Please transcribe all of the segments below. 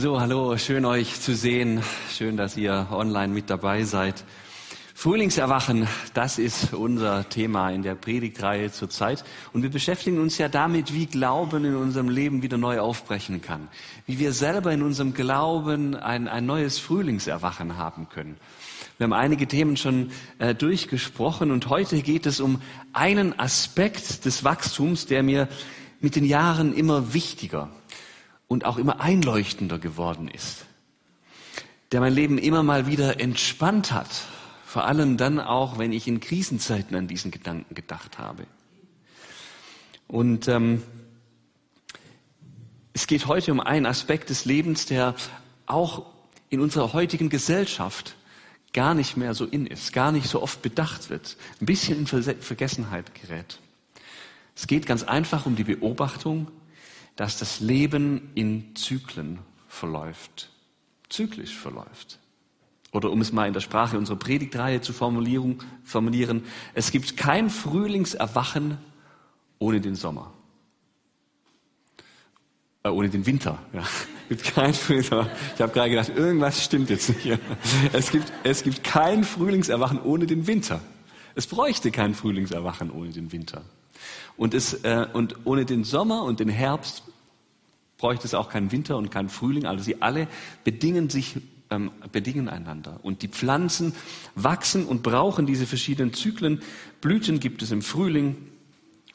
So, hallo, schön euch zu sehen. Schön, dass ihr online mit dabei seid. Frühlingserwachen, das ist unser Thema in der Predigtreihe zurzeit. Und wir beschäftigen uns ja damit, wie Glauben in unserem Leben wieder neu aufbrechen kann. Wie wir selber in unserem Glauben ein, ein neues Frühlingserwachen haben können. Wir haben einige Themen schon äh, durchgesprochen und heute geht es um einen Aspekt des Wachstums, der mir mit den Jahren immer wichtiger und auch immer einleuchtender geworden ist, der mein Leben immer mal wieder entspannt hat, vor allem dann auch, wenn ich in Krisenzeiten an diesen Gedanken gedacht habe. Und ähm, es geht heute um einen Aspekt des Lebens, der auch in unserer heutigen Gesellschaft gar nicht mehr so in ist, gar nicht so oft bedacht wird, ein bisschen in Vergessenheit gerät. Es geht ganz einfach um die Beobachtung, dass das Leben in Zyklen verläuft, zyklisch verläuft. Oder um es mal in der Sprache unserer Predigtreihe zu formulieren, es gibt kein Frühlingserwachen ohne den Sommer. Äh, ohne den Winter. Ja. Es gibt kein Frühlingserwachen. Ich habe gerade gedacht, irgendwas stimmt jetzt nicht. Es gibt, es gibt kein Frühlingserwachen ohne den Winter. Es bräuchte kein Frühlingserwachen ohne den Winter. Und, es, äh, und ohne den Sommer und den Herbst bräuchte es auch keinen Winter und keinen Frühling. Also sie alle bedingen sich, ähm, bedingen einander. Und die Pflanzen wachsen und brauchen diese verschiedenen Zyklen. Blüten gibt es im Frühling,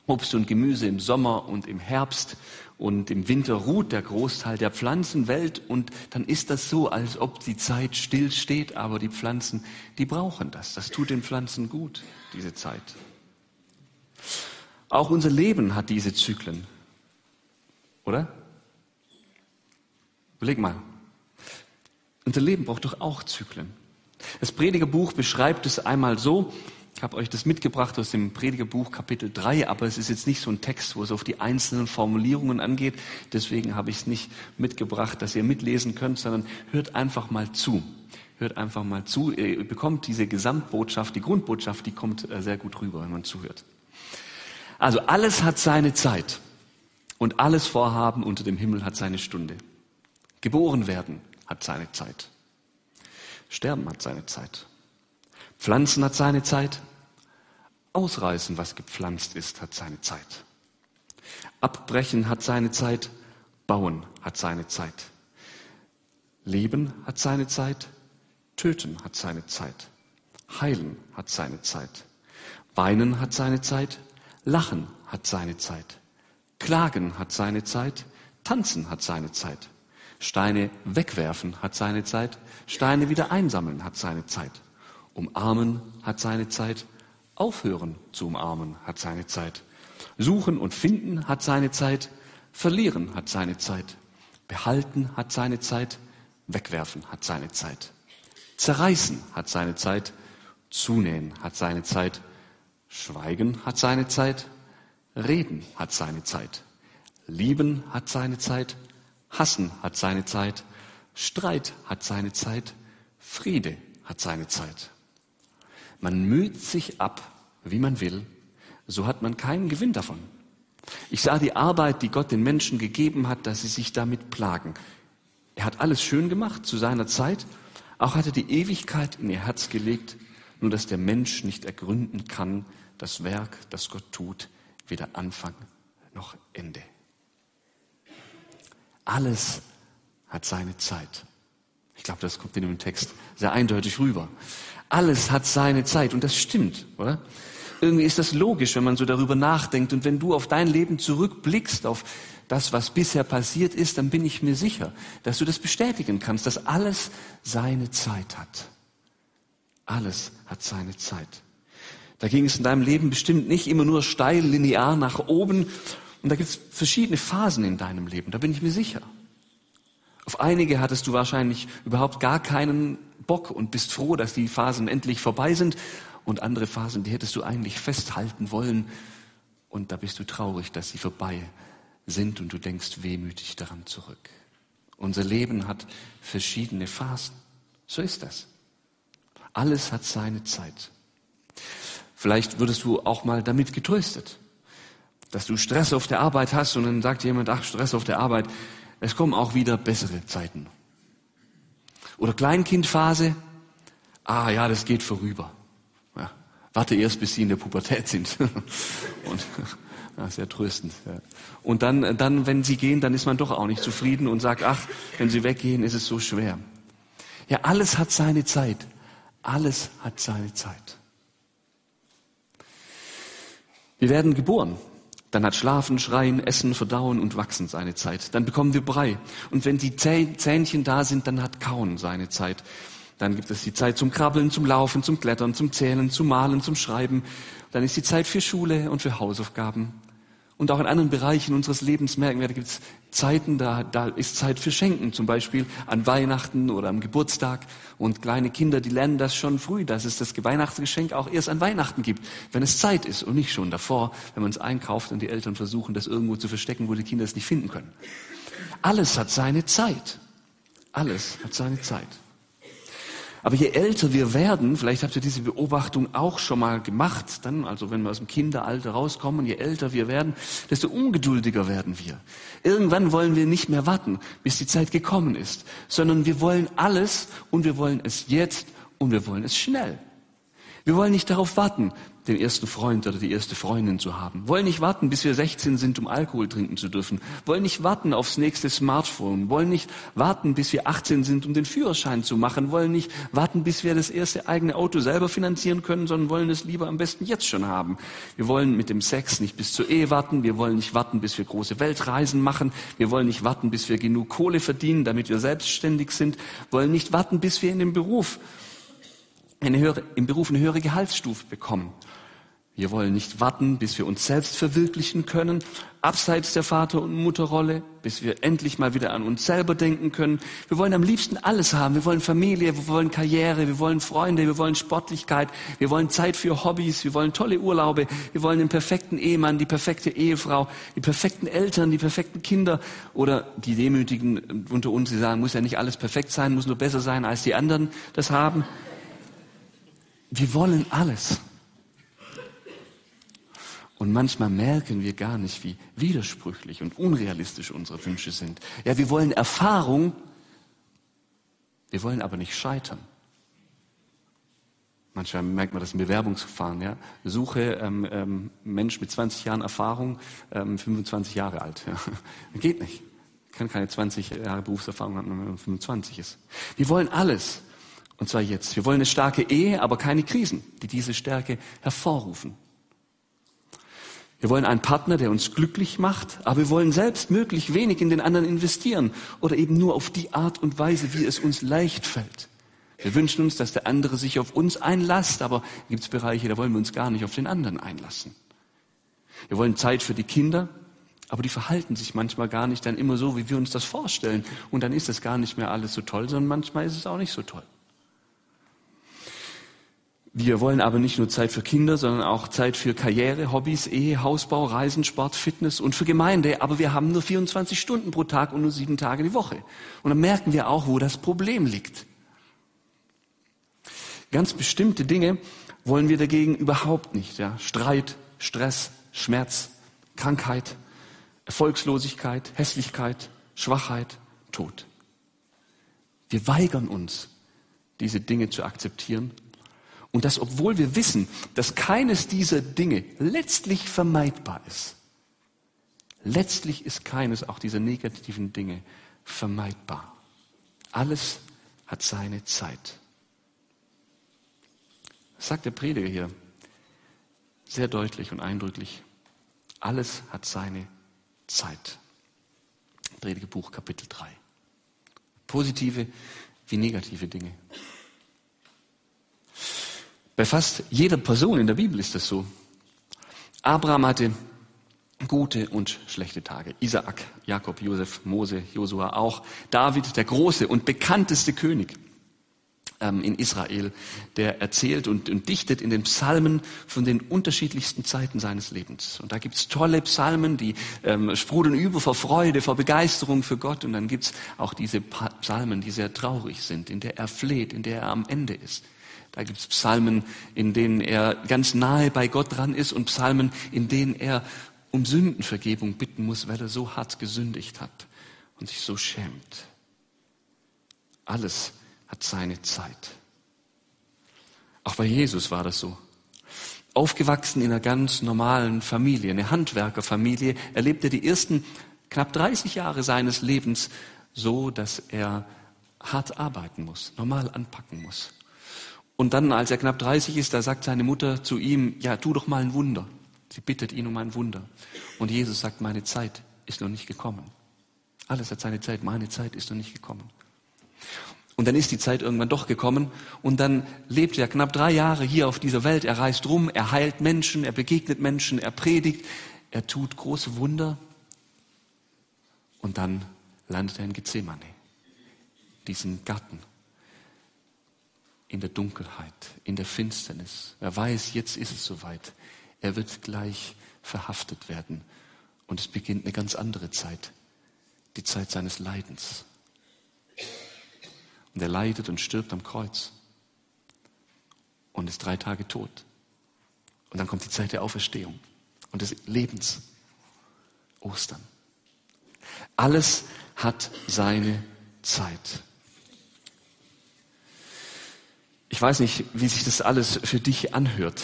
Obst und Gemüse im Sommer und im Herbst. Und im Winter ruht der Großteil der Pflanzenwelt und dann ist das so, als ob die Zeit still steht, aber die Pflanzen, die brauchen das. Das tut den Pflanzen gut, diese Zeit. Auch unser Leben hat diese Zyklen. Oder? Überleg mal. Unser Leben braucht doch auch Zyklen. Das Predigerbuch beschreibt es einmal so, ich habe euch das mitgebracht aus dem Predigerbuch Kapitel 3, aber es ist jetzt nicht so ein Text, wo es auf die einzelnen Formulierungen angeht. Deswegen habe ich es nicht mitgebracht, dass ihr mitlesen könnt, sondern hört einfach mal zu. Hört einfach mal zu. Ihr bekommt diese Gesamtbotschaft, die Grundbotschaft, die kommt äh, sehr gut rüber, wenn man zuhört. Also alles hat seine Zeit und alles Vorhaben unter dem Himmel hat seine Stunde. Geboren werden hat seine Zeit. Sterben hat seine Zeit. Pflanzen hat seine Zeit. Ausreißen, was gepflanzt ist, hat seine Zeit. Abbrechen hat seine Zeit. Bauen hat seine Zeit. Leben hat seine Zeit. Töten hat seine Zeit. Heilen hat seine Zeit. Weinen hat seine Zeit. Lachen hat seine Zeit. Klagen hat seine Zeit. Tanzen hat seine Zeit. Steine wegwerfen hat seine Zeit, Steine wieder einsammeln hat seine Zeit. Umarmen hat seine Zeit, aufhören zu umarmen hat seine Zeit. Suchen und finden hat seine Zeit, verlieren hat seine Zeit. Behalten hat seine Zeit, wegwerfen hat seine Zeit. Zerreißen hat seine Zeit, zunähen hat seine Zeit. Schweigen hat seine Zeit, reden hat seine Zeit. Lieben hat seine Zeit, Hassen hat seine Zeit, Streit hat seine Zeit, Friede hat seine Zeit. Man müht sich ab, wie man will, so hat man keinen Gewinn davon. Ich sah die Arbeit, die Gott den Menschen gegeben hat, dass sie sich damit plagen. Er hat alles schön gemacht zu seiner Zeit, auch hat er die Ewigkeit in ihr Herz gelegt, nur dass der Mensch nicht ergründen kann, das Werk, das Gott tut, weder Anfang noch Ende. Alles hat seine Zeit. Ich glaube, das kommt in dem Text sehr eindeutig rüber. Alles hat seine Zeit und das stimmt, oder? Irgendwie ist das logisch, wenn man so darüber nachdenkt und wenn du auf dein Leben zurückblickst, auf das, was bisher passiert ist, dann bin ich mir sicher, dass du das bestätigen kannst, dass alles seine Zeit hat. Alles hat seine Zeit. Da ging es in deinem Leben bestimmt nicht immer nur steil linear nach oben und da gibt es verschiedene Phasen in deinem Leben, da bin ich mir sicher. Auf einige hattest du wahrscheinlich überhaupt gar keinen Bock und bist froh, dass die Phasen endlich vorbei sind. Und andere Phasen, die hättest du eigentlich festhalten wollen. Und da bist du traurig, dass sie vorbei sind und du denkst wehmütig daran zurück. Unser Leben hat verschiedene Phasen. So ist das. Alles hat seine Zeit. Vielleicht würdest du auch mal damit getröstet dass du Stress auf der Arbeit hast und dann sagt jemand, ach, Stress auf der Arbeit, es kommen auch wieder bessere Zeiten. Oder Kleinkindphase, ah ja, das geht vorüber. Ja, warte erst, bis sie in der Pubertät sind. Und ja, sehr tröstend. Ja. Und dann, dann, wenn sie gehen, dann ist man doch auch nicht zufrieden und sagt, ach, wenn sie weggehen, ist es so schwer. Ja, alles hat seine Zeit. Alles hat seine Zeit. Wir werden geboren. Dann hat Schlafen, Schreien, Essen, Verdauen und Wachsen seine Zeit. Dann bekommen wir Brei. Und wenn die Zähnchen da sind, dann hat Kauen seine Zeit. Dann gibt es die Zeit zum Krabbeln, zum Laufen, zum Klettern, zum Zählen, zum Malen, zum Schreiben. Dann ist die Zeit für Schule und für Hausaufgaben. Und auch in anderen Bereichen unseres Lebens merken wir, da gibt es Zeiten, da, da ist Zeit für Schenken, zum Beispiel an Weihnachten oder am Geburtstag. Und kleine Kinder, die lernen das schon früh, dass es das Weihnachtsgeschenk auch erst an Weihnachten gibt, wenn es Zeit ist und nicht schon davor, wenn man es einkauft und die Eltern versuchen, das irgendwo zu verstecken, wo die Kinder es nicht finden können. Alles hat seine Zeit. Alles hat seine Zeit. Aber je älter wir werden, vielleicht habt ihr diese Beobachtung auch schon mal gemacht, dann, also wenn wir aus dem Kinderalter rauskommen, je älter wir werden, desto ungeduldiger werden wir. Irgendwann wollen wir nicht mehr warten, bis die Zeit gekommen ist, sondern wir wollen alles und wir wollen es jetzt und wir wollen es schnell. Wir wollen nicht darauf warten, den ersten Freund oder die erste Freundin zu haben. Wollen nicht warten, bis wir 16 sind, um Alkohol trinken zu dürfen. Wollen nicht warten aufs nächste Smartphone. Wollen nicht warten, bis wir 18 sind, um den Führerschein zu machen. Wollen nicht warten, bis wir das erste eigene Auto selber finanzieren können, sondern wollen es lieber am besten jetzt schon haben. Wir wollen mit dem Sex nicht bis zur Ehe warten. Wir wollen nicht warten, bis wir große Weltreisen machen. Wir wollen nicht warten, bis wir genug Kohle verdienen, damit wir selbstständig sind. Wollen nicht warten, bis wir in dem Beruf eine höhere, im Beruf eine höhere Gehaltsstufe bekommen. Wir wollen nicht warten, bis wir uns selbst verwirklichen können, abseits der Vater- und Mutterrolle, bis wir endlich mal wieder an uns selber denken können. Wir wollen am liebsten alles haben. Wir wollen Familie, wir wollen Karriere, wir wollen Freunde, wir wollen Sportlichkeit, wir wollen Zeit für Hobbys, wir wollen tolle Urlaube, wir wollen den perfekten Ehemann, die perfekte Ehefrau, die perfekten Eltern, die perfekten Kinder oder die Demütigen unter uns, die sagen, muss ja nicht alles perfekt sein, muss nur besser sein, als die anderen das haben. Wir wollen alles. Und manchmal merken wir gar nicht, wie widersprüchlich und unrealistisch unsere Wünsche sind. Ja, wir wollen Erfahrung, wir wollen aber nicht scheitern. Manchmal merkt man das im Bewerbungsverfahren. Ja? Suche ähm, ähm, Mensch mit 20 Jahren Erfahrung, ähm, 25 Jahre alt. Ja? Geht nicht. Ich kann keine 20 Jahre Berufserfahrung haben, wenn man 25 ist. Wir wollen alles. Und zwar jetzt. Wir wollen eine starke Ehe, aber keine Krisen, die diese Stärke hervorrufen. Wir wollen einen Partner, der uns glücklich macht, aber wir wollen selbst möglich wenig in den anderen investieren oder eben nur auf die Art und Weise, wie es uns leicht fällt. Wir wünschen uns, dass der andere sich auf uns einlasst, aber gibt es Bereiche, da wollen wir uns gar nicht auf den anderen einlassen. Wir wollen Zeit für die Kinder, aber die verhalten sich manchmal gar nicht dann immer so, wie wir uns das vorstellen. Und dann ist es gar nicht mehr alles so toll, sondern manchmal ist es auch nicht so toll. Wir wollen aber nicht nur Zeit für Kinder, sondern auch Zeit für Karriere, Hobbys, Ehe, Hausbau, Reisen, Sport, Fitness und für Gemeinde. Aber wir haben nur 24 Stunden pro Tag und nur sieben Tage die Woche. Und dann merken wir auch, wo das Problem liegt. Ganz bestimmte Dinge wollen wir dagegen überhaupt nicht. Ja? Streit, Stress, Schmerz, Krankheit, Erfolgslosigkeit, Hässlichkeit, Schwachheit, Tod. Wir weigern uns, diese Dinge zu akzeptieren und das, obwohl wir wissen, dass keines dieser Dinge letztlich vermeidbar ist. Letztlich ist keines auch dieser negativen Dinge vermeidbar. Alles hat seine Zeit. Das sagt der Prediger hier sehr deutlich und eindrücklich. Alles hat seine Zeit. Predigerbuch Kapitel 3. Positive wie negative Dinge. Bei fast jeder Person in der Bibel ist das so. Abraham hatte gute und schlechte Tage. Isaak, Jakob, Josef, Mose, Josua auch. David, der große und bekannteste König ähm, in Israel, der erzählt und, und, dichtet in den Psalmen von den unterschiedlichsten Zeiten seines Lebens. Und da gibt's tolle Psalmen, die ähm, sprudeln über vor Freude, vor Begeisterung für Gott. Und dann gibt's auch diese Psalmen, die sehr traurig sind, in der er fleht, in der er am Ende ist. Da gibt es Psalmen, in denen er ganz nahe bei Gott dran ist und Psalmen, in denen er um Sündenvergebung bitten muss, weil er so hart gesündigt hat. und sich so schämt. Alles hat seine Zeit. Auch bei Jesus war das so. Aufgewachsen in einer ganz normalen Familie, eine Handwerkerfamilie, erlebte die ersten knapp 30 Jahre seines Lebens so, dass er hart arbeiten muss, normal anpacken muss. Und dann, als er knapp 30 ist, da sagt seine Mutter zu ihm, ja, tu doch mal ein Wunder. Sie bittet ihn um ein Wunder. Und Jesus sagt, meine Zeit ist noch nicht gekommen. Alles hat seine Zeit, meine Zeit ist noch nicht gekommen. Und dann ist die Zeit irgendwann doch gekommen und dann lebt er knapp drei Jahre hier auf dieser Welt. Er reist rum, er heilt Menschen, er begegnet Menschen, er predigt, er tut große Wunder und dann landet er in Gethsemane, diesen Garten, in der Dunkelheit, in der Finsternis. Er weiß, jetzt ist es soweit. Er wird gleich verhaftet werden und es beginnt eine ganz andere Zeit, die Zeit seines Leidens. Und er leidet und stirbt am Kreuz und ist drei Tage tot. Und dann kommt die Zeit der Auferstehung und des Lebens. Ostern. Alles hat seine Zeit. Ich weiß nicht, wie sich das alles für dich anhört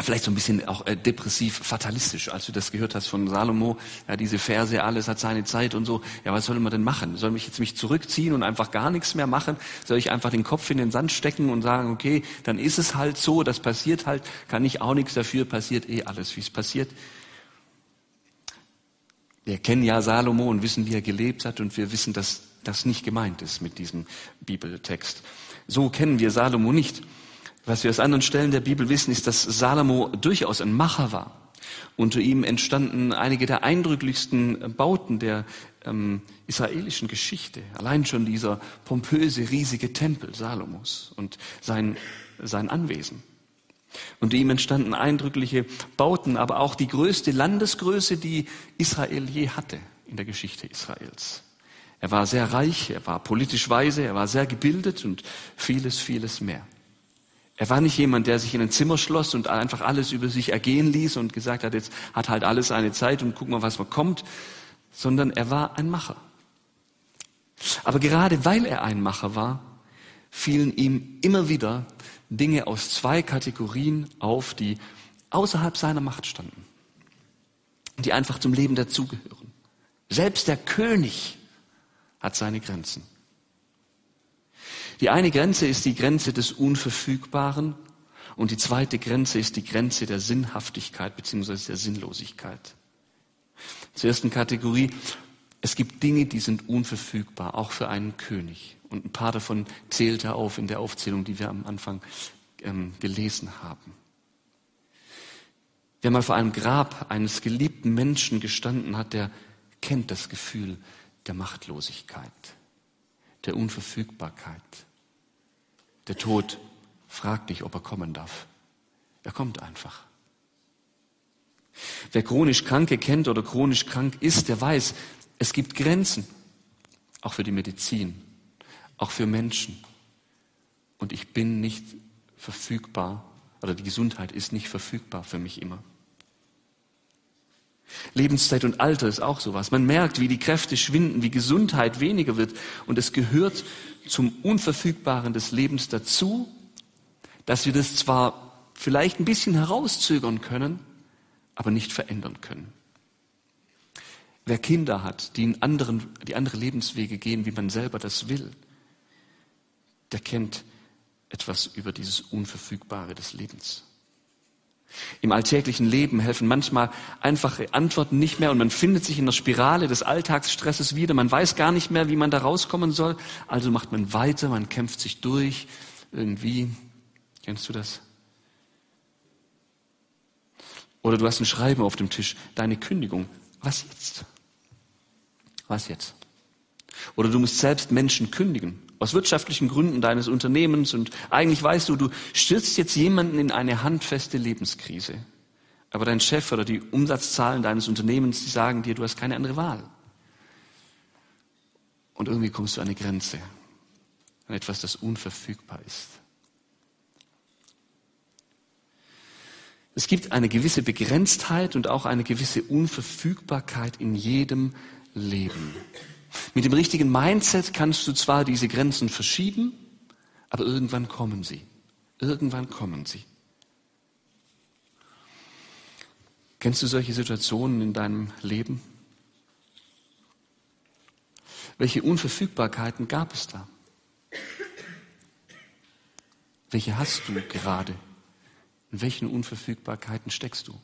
vielleicht so ein bisschen auch äh, depressiv fatalistisch, als du das gehört hast von Salomo, ja, diese Verse, alles hat seine Zeit und so. Ja, was soll man denn machen? Soll ich jetzt mich zurückziehen und einfach gar nichts mehr machen? Soll ich einfach den Kopf in den Sand stecken und sagen, okay, dann ist es halt so, das passiert halt, kann ich auch nichts dafür, passiert eh alles, wie es passiert. Wir kennen ja Salomo und wissen, wie er gelebt hat und wir wissen, dass das nicht gemeint ist mit diesem Bibeltext. So kennen wir Salomo nicht. Was wir aus anderen Stellen der Bibel wissen, ist, dass Salomo durchaus ein Macher war. Unter ihm entstanden einige der eindrücklichsten Bauten der ähm, israelischen Geschichte. Allein schon dieser pompöse, riesige Tempel Salomos und sein, sein Anwesen. Unter ihm entstanden eindrückliche Bauten, aber auch die größte Landesgröße, die Israel je hatte in der Geschichte Israels. Er war sehr reich, er war politisch weise, er war sehr gebildet und vieles, vieles mehr. Er war nicht jemand, der sich in ein Zimmer schloss und einfach alles über sich ergehen ließ und gesagt hat, jetzt hat halt alles eine Zeit und guck mal, was man kommt, sondern er war ein Macher. Aber gerade weil er ein Macher war, fielen ihm immer wieder Dinge aus zwei Kategorien auf, die außerhalb seiner Macht standen, die einfach zum Leben dazugehören. Selbst der König hat seine Grenzen. Die eine Grenze ist die Grenze des Unverfügbaren und die zweite Grenze ist die Grenze der Sinnhaftigkeit bzw. der Sinnlosigkeit. Zur ersten Kategorie, es gibt Dinge, die sind unverfügbar, auch für einen König. Und ein paar davon zählt er auf in der Aufzählung, die wir am Anfang ähm, gelesen haben. Wer mal vor einem Grab eines geliebten Menschen gestanden hat, der kennt das Gefühl der Machtlosigkeit, der Unverfügbarkeit. Der Tod fragt nicht, ob er kommen darf. Er kommt einfach. Wer chronisch Kranke kennt oder chronisch krank ist, der weiß, es gibt Grenzen, auch für die Medizin, auch für Menschen. Und ich bin nicht verfügbar oder die Gesundheit ist nicht verfügbar für mich immer. Lebenszeit und Alter ist auch sowas. Man merkt, wie die Kräfte schwinden, wie Gesundheit weniger wird. Und es gehört zum Unverfügbaren des Lebens dazu, dass wir das zwar vielleicht ein bisschen herauszögern können, aber nicht verändern können. Wer Kinder hat, die in anderen, die andere Lebenswege gehen, wie man selber das will, der kennt etwas über dieses Unverfügbare des Lebens. Im alltäglichen Leben helfen manchmal einfache Antworten nicht mehr und man findet sich in der Spirale des Alltagsstresses wieder. Man weiß gar nicht mehr, wie man da rauskommen soll. Also macht man weiter, man kämpft sich durch. Irgendwie. Kennst du das? Oder du hast ein Schreiben auf dem Tisch, deine Kündigung. Was jetzt? Was jetzt? Oder du musst selbst Menschen kündigen aus wirtschaftlichen Gründen deines Unternehmens und eigentlich weißt du, du stürzt jetzt jemanden in eine handfeste Lebenskrise. Aber dein Chef oder die Umsatzzahlen deines Unternehmens, die sagen dir, du hast keine andere Wahl. Und irgendwie kommst du an eine Grenze, an etwas, das unverfügbar ist. Es gibt eine gewisse Begrenztheit und auch eine gewisse Unverfügbarkeit in jedem leben. Mit dem richtigen Mindset kannst du zwar diese Grenzen verschieben, aber irgendwann kommen sie. Irgendwann kommen sie. Kennst du solche Situationen in deinem Leben? Welche Unverfügbarkeiten gab es da? Welche hast du gerade? In welchen Unverfügbarkeiten steckst du?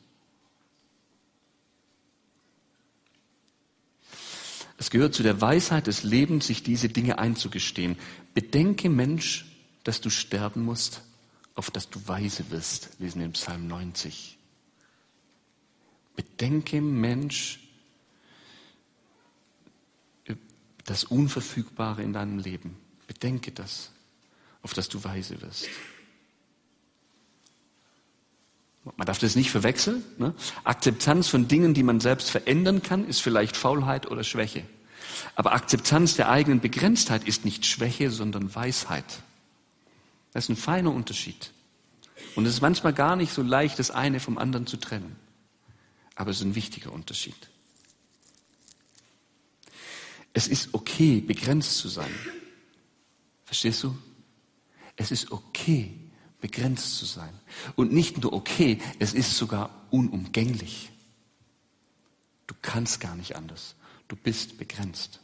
Es gehört zu der Weisheit des Lebens, sich diese Dinge einzugestehen. Bedenke, Mensch, dass du sterben musst, auf dass du weise wirst, lesen wir im Psalm 90. Bedenke, Mensch, das Unverfügbare in deinem Leben. Bedenke das, auf dass du weise wirst. Man darf das nicht verwechseln. Ne? Akzeptanz von Dingen, die man selbst verändern kann, ist vielleicht Faulheit oder Schwäche. Aber Akzeptanz der eigenen Begrenztheit ist nicht Schwäche, sondern Weisheit. Das ist ein feiner Unterschied. Und es ist manchmal gar nicht so leicht, das eine vom anderen zu trennen. Aber es ist ein wichtiger Unterschied. Es ist okay, begrenzt zu sein. Verstehst du? Es ist okay, begrenzt zu sein. Und nicht nur okay, es ist sogar unumgänglich. Du kannst gar nicht anders. Du bist begrenzt.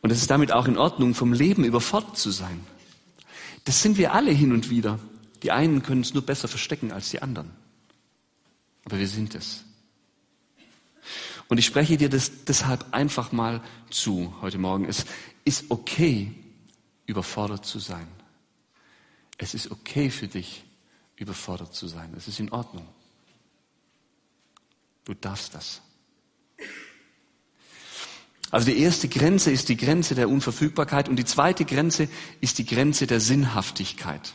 Und es ist damit auch in Ordnung, vom Leben überfordert zu sein. Das sind wir alle hin und wieder. Die einen können es nur besser verstecken als die anderen. Aber wir sind es. Und ich spreche dir das deshalb einfach mal zu heute Morgen. Es ist okay, überfordert zu sein. Es ist okay für dich, überfordert zu sein. Es ist in Ordnung. Du darfst das. Also die erste Grenze ist die Grenze der Unverfügbarkeit und die zweite Grenze ist die Grenze der Sinnhaftigkeit.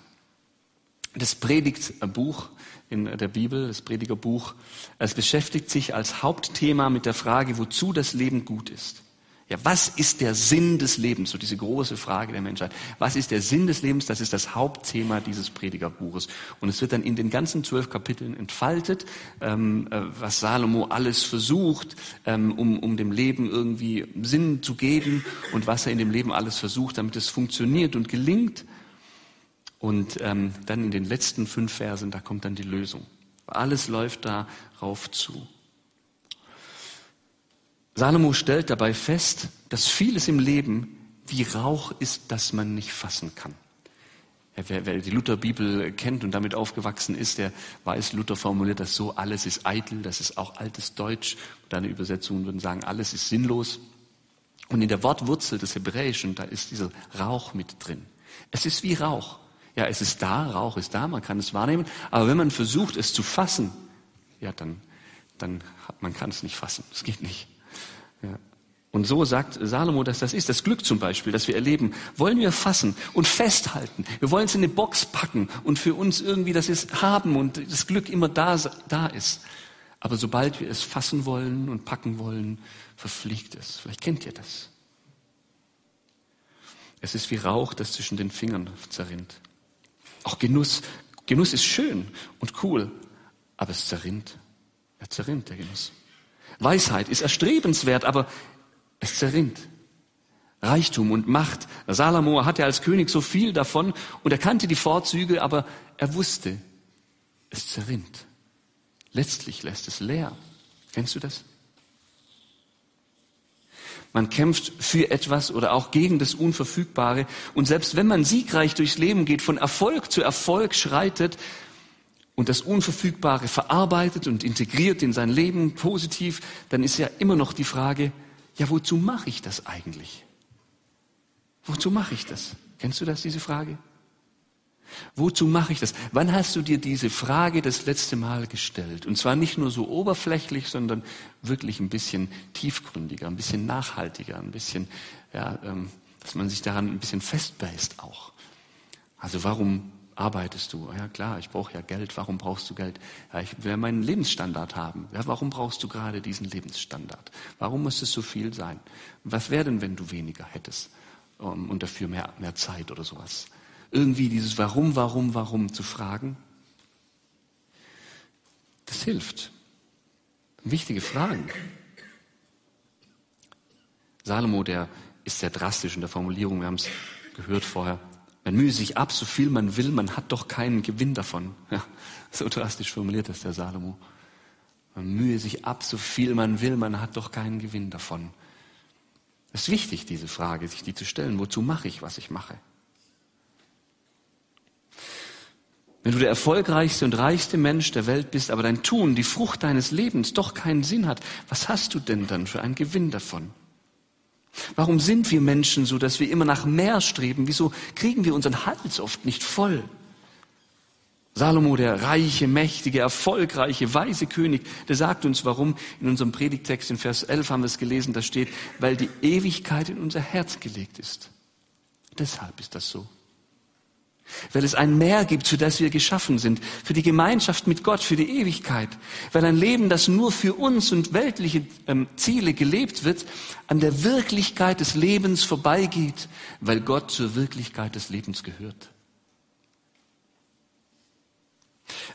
Das Predigtbuch in der Bibel, das Predigerbuch, es beschäftigt sich als Hauptthema mit der Frage, wozu das Leben gut ist. Ja, was ist der Sinn des Lebens? So diese große Frage der Menschheit. Was ist der Sinn des Lebens? Das ist das Hauptthema dieses Predigerbuches. Und es wird dann in den ganzen zwölf Kapiteln entfaltet, ähm, äh, was Salomo alles versucht, ähm, um, um dem Leben irgendwie Sinn zu geben und was er in dem Leben alles versucht, damit es funktioniert und gelingt. Und ähm, dann in den letzten fünf Versen, da kommt dann die Lösung. Alles läuft darauf zu. Salomo stellt dabei fest, dass vieles im Leben wie Rauch ist, das man nicht fassen kann. Wer, wer, die Lutherbibel kennt und damit aufgewachsen ist, der weiß, Luther formuliert das so, alles ist eitel, das ist auch altes Deutsch. Deine Übersetzungen würden sagen, alles ist sinnlos. Und in der Wortwurzel des Hebräischen, da ist dieser Rauch mit drin. Es ist wie Rauch. Ja, es ist da, Rauch ist da, man kann es wahrnehmen, aber wenn man versucht, es zu fassen, ja, dann, dann hat, man kann es nicht fassen. Es geht nicht. Ja. Und so sagt Salomo, dass das ist. Das Glück zum Beispiel, das wir erleben, wollen wir fassen und festhalten. Wir wollen es in eine Box packen und für uns irgendwie das ist haben und das Glück immer da, da ist. Aber sobald wir es fassen wollen und packen wollen, verfliegt es. Vielleicht kennt ihr das. Es ist wie Rauch, das zwischen den Fingern zerrinnt. Auch Genuss. Genuss ist schön und cool, aber es zerrinnt. Er zerrinnt, der Genuss. Weisheit ist erstrebenswert, aber es zerrinnt. Reichtum und Macht. Salomo hatte als König so viel davon und er kannte die Vorzüge, aber er wusste, es zerrinnt. Letztlich lässt es leer. Kennst du das? Man kämpft für etwas oder auch gegen das Unverfügbare. Und selbst wenn man siegreich durchs Leben geht, von Erfolg zu Erfolg schreitet, und das Unverfügbare verarbeitet und integriert in sein Leben positiv, dann ist ja immer noch die Frage, ja, wozu mache ich das eigentlich? Wozu mache ich das? Kennst du das, diese Frage? Wozu mache ich das? Wann hast du dir diese Frage das letzte Mal gestellt? Und zwar nicht nur so oberflächlich, sondern wirklich ein bisschen tiefgründiger, ein bisschen nachhaltiger, ein bisschen, ja, ähm, dass man sich daran ein bisschen festbeißt auch. Also warum arbeitest du? Ja klar, ich brauche ja Geld. Warum brauchst du Geld? Ja, ich will meinen Lebensstandard haben. Ja, warum brauchst du gerade diesen Lebensstandard? Warum muss es so viel sein? Was wäre denn, wenn du weniger hättest um, ähm, und dafür mehr, mehr Zeit oder sowas? Irgendwie dieses Warum, Warum, Warum zu fragen, das hilft. Wichtige Fragen. Salomo, der ist sehr drastisch in der Formulierung, wir haben es gehört vorher. Man mühe sich ab, so viel man will, man hat doch keinen Gewinn davon. Ja, so drastisch formuliert das der Salomo. Man mühe sich ab, so viel man will, man hat doch keinen Gewinn davon. Es ist wichtig, diese Frage, sich die zu stellen. Wozu mache ich, was ich mache? Wenn du der erfolgreichste und reichste Mensch der Welt bist, aber dein Tun, die Frucht deines Lebens doch keinen Sinn hat, was hast du denn dann für einen Gewinn davon? Warum sind wir Menschen so, dass wir immer nach mehr streben? Wieso kriegen wir unseren Hals oft nicht voll? Salomo, der reiche, mächtige, erfolgreiche, weise König, der sagt uns warum. In unserem Predigtext in Vers 11 haben wir es gelesen, da steht, weil die Ewigkeit in unser Herz gelegt ist. Deshalb ist das so. Weil es ein Meer gibt, für das wir geschaffen sind, für die Gemeinschaft mit Gott, für die Ewigkeit. Weil ein Leben, das nur für uns und weltliche ähm, Ziele gelebt wird, an der Wirklichkeit des Lebens vorbeigeht, weil Gott zur Wirklichkeit des Lebens gehört.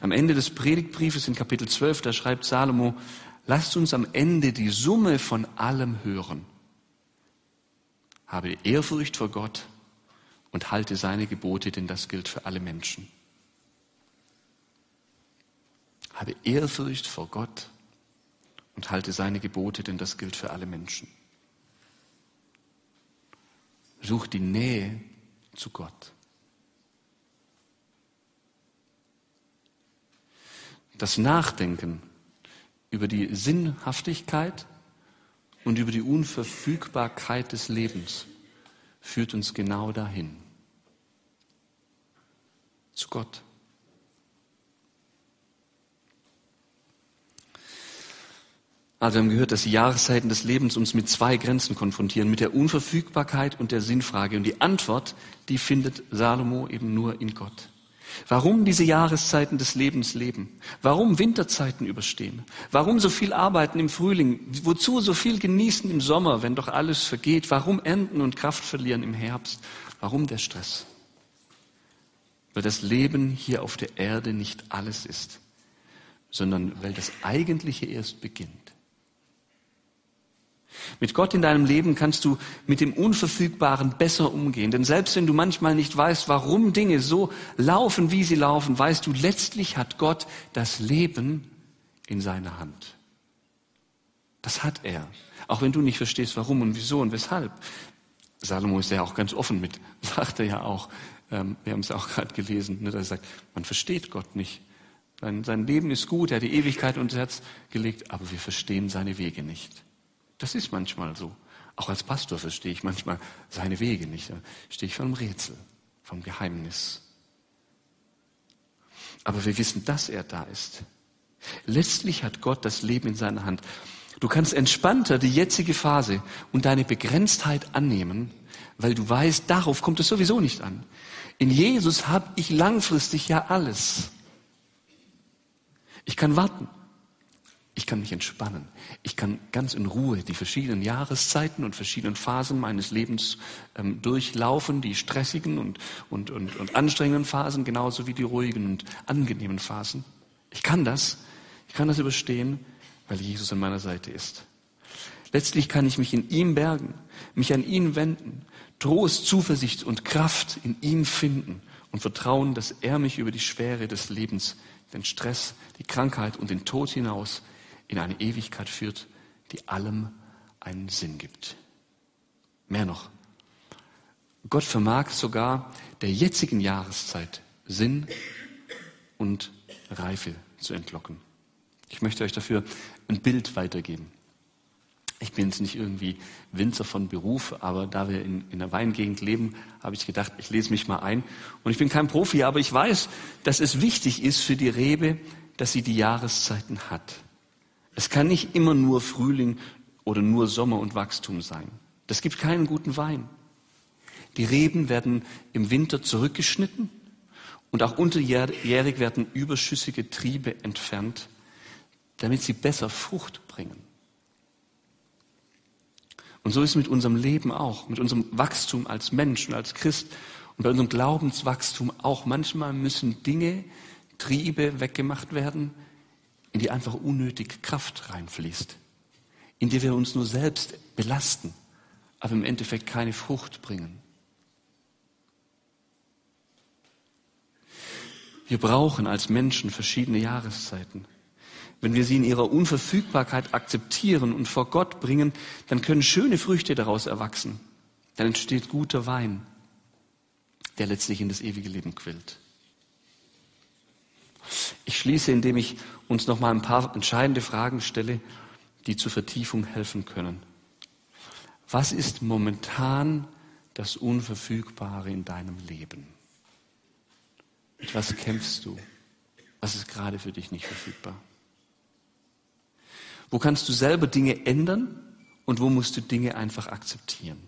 Am Ende des Predigtbriefes in Kapitel 12, da schreibt Salomo, lasst uns am Ende die Summe von allem hören. Habe Ehrfurcht vor Gott und halte seine Gebote, denn das gilt für alle Menschen. Habe Ehrfurcht vor Gott und halte seine Gebote, denn das gilt für alle Menschen. Such die Nähe zu Gott. Das Nachdenken über die Sinnhaftigkeit und über die Unverfügbarkeit des Lebens führt uns genau dahin zu Gott. Also wir haben gehört, dass die Jahreszeiten des Lebens uns mit zwei Grenzen konfrontieren, mit der Unverfügbarkeit und der Sinnfrage. Und die Antwort, die findet Salomo eben nur in Gott. Warum diese Jahreszeiten des Lebens leben? Warum Winterzeiten überstehen? Warum so viel arbeiten im Frühling? Wozu so viel genießen im Sommer, wenn doch alles vergeht? Warum ernten und Kraft verlieren im Herbst? Warum der Stress? Weil das Leben hier auf der Erde nicht alles ist, sondern weil das Eigentliche erst beginnt. Mit Gott in deinem Leben kannst du mit dem Unverfügbaren besser umgehen. Denn selbst wenn du manchmal nicht weißt, warum Dinge so laufen, wie sie laufen, weißt du, letztlich hat Gott das Leben in seiner Hand. Das hat er. Auch wenn du nicht verstehst, warum und wieso und weshalb. Salomo ist ja auch ganz offen mit, sagt er ja auch. Ähm, wir haben es auch gerade gelesen, ne, dass er sagt, man versteht Gott nicht. Sein, sein Leben ist gut, er hat die Ewigkeit unser Herz gelegt, aber wir verstehen seine Wege nicht. Das ist manchmal so. Auch als Pastor verstehe ich manchmal seine Wege nicht. Da stehe ich vor einem Rätsel, vom Geheimnis. Aber wir wissen, dass er da ist. Letztlich hat Gott das Leben in seiner Hand. Du kannst entspannter die jetzige Phase und deine Begrenztheit annehmen, weil du weißt, darauf kommt es sowieso nicht an. In Jesus habe ich langfristig ja alles. Ich kann warten. Ich kann mich entspannen. Ich kann ganz in Ruhe die verschiedenen Jahreszeiten und verschiedenen Phasen meines Lebens ähm, durchlaufen, die stressigen und, und, und, und anstrengenden Phasen, genauso wie die ruhigen und angenehmen Phasen. Ich kann das. Ich kann das überstehen, weil Jesus an meiner Seite ist. Letztlich kann ich mich in ihm bergen, mich an ihn wenden, Trost, Zuversicht und Kraft in ihm finden und vertrauen, dass er mich über die Schwere des Lebens, den Stress, die Krankheit und den Tod hinaus in eine Ewigkeit führt, die allem einen Sinn gibt. Mehr noch, Gott vermag sogar der jetzigen Jahreszeit Sinn und Reife zu entlocken. Ich möchte euch dafür ein Bild weitergeben. Ich bin jetzt nicht irgendwie Winzer von Beruf, aber da wir in, in der Weingegend leben, habe ich gedacht, ich lese mich mal ein. Und ich bin kein Profi, aber ich weiß, dass es wichtig ist für die Rebe, dass sie die Jahreszeiten hat. Es kann nicht immer nur Frühling oder nur Sommer und Wachstum sein. Das gibt keinen guten Wein. Die Reben werden im Winter zurückgeschnitten und auch unterjährig werden überschüssige Triebe entfernt, damit sie besser Frucht bringen. Und so ist es mit unserem Leben auch, mit unserem Wachstum als Mensch und als Christ und bei unserem Glaubenswachstum auch. Manchmal müssen Dinge, Triebe weggemacht werden, in die einfach unnötig Kraft reinfließt, in die wir uns nur selbst belasten, aber im Endeffekt keine Frucht bringen. Wir brauchen als Menschen verschiedene Jahreszeiten. Wenn wir sie in ihrer Unverfügbarkeit akzeptieren und vor Gott bringen, dann können schöne Früchte daraus erwachsen. Dann entsteht guter Wein, der letztlich in das ewige Leben quillt. Ich schließe, indem ich uns noch mal ein paar entscheidende Fragen stelle, die zur Vertiefung helfen können. Was ist momentan das Unverfügbare in deinem Leben? Mit was kämpfst du? Was ist gerade für dich nicht verfügbar? Wo kannst du selber Dinge ändern und wo musst du Dinge einfach akzeptieren?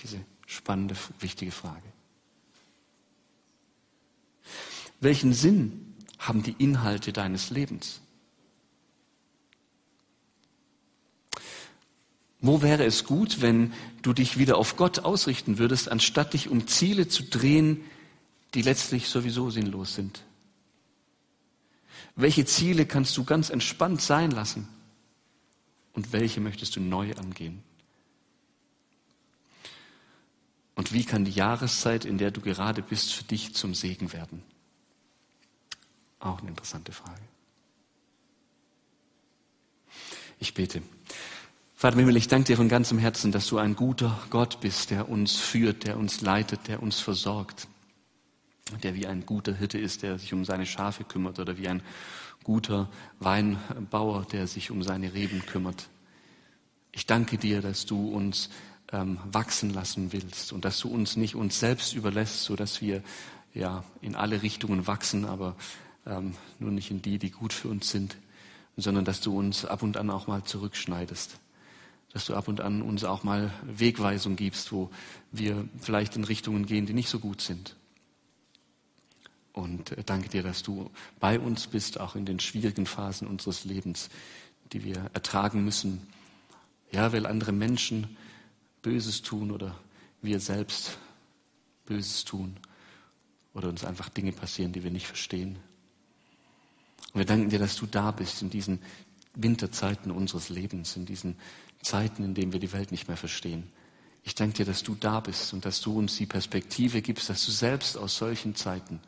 Diese spannende, wichtige Frage. Welchen Sinn haben die Inhalte deines Lebens? Wo wäre es gut, wenn du dich wieder auf Gott ausrichten würdest, anstatt dich um Ziele zu drehen, die letztlich sowieso sinnlos sind? Welche Ziele kannst du ganz entspannt sein lassen? Und welche möchtest du neu angehen? Und wie kann die Jahreszeit, in der du gerade bist, für dich zum Segen werden? Auch eine interessante Frage. Ich bete. Vater Himmel, ich danke dir von ganzem Herzen, dass du ein guter Gott bist, der uns führt, der uns leitet, der uns versorgt, der wie ein guter Hirte ist, der sich um seine Schafe kümmert oder wie ein guter Weinbauer, der sich um seine Reben kümmert. Ich danke dir, dass du uns ähm, wachsen lassen willst und dass du uns nicht uns selbst überlässt, so dass wir ja in alle Richtungen wachsen, aber ähm, nur nicht in die, die gut für uns sind, sondern dass du uns ab und an auch mal zurückschneidest dass du ab und an uns auch mal Wegweisung gibst, wo wir vielleicht in Richtungen gehen, die nicht so gut sind. Und äh, danke dir, dass du bei uns bist, auch in den schwierigen Phasen unseres Lebens, die wir ertragen müssen. Ja, weil andere Menschen Böses tun oder wir selbst Böses tun oder uns einfach Dinge passieren, die wir nicht verstehen. Und wir danken dir, dass du da bist in diesen Winterzeiten unseres Lebens, in diesen Zeiten, in denen wir die Welt nicht mehr verstehen. Ich danke dir, dass du da bist und dass du uns die Perspektive gibst, dass du selbst aus solchen Zeiten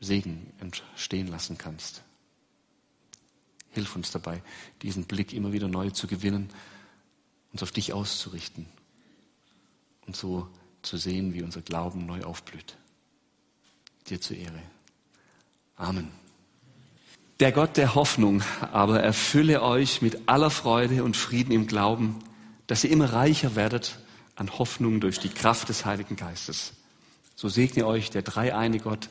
Segen entstehen lassen kannst. Hilf uns dabei, diesen Blick immer wieder neu zu gewinnen, uns auf dich auszurichten und so zu sehen, wie unser Glauben neu aufblüht. Dir zur Ehre. Amen. Der Gott der Hoffnung aber erfülle euch mit aller Freude und Frieden im Glauben, dass ihr immer reicher werdet an Hoffnung durch die Kraft des Heiligen Geistes. So segne euch der dreieine Gott,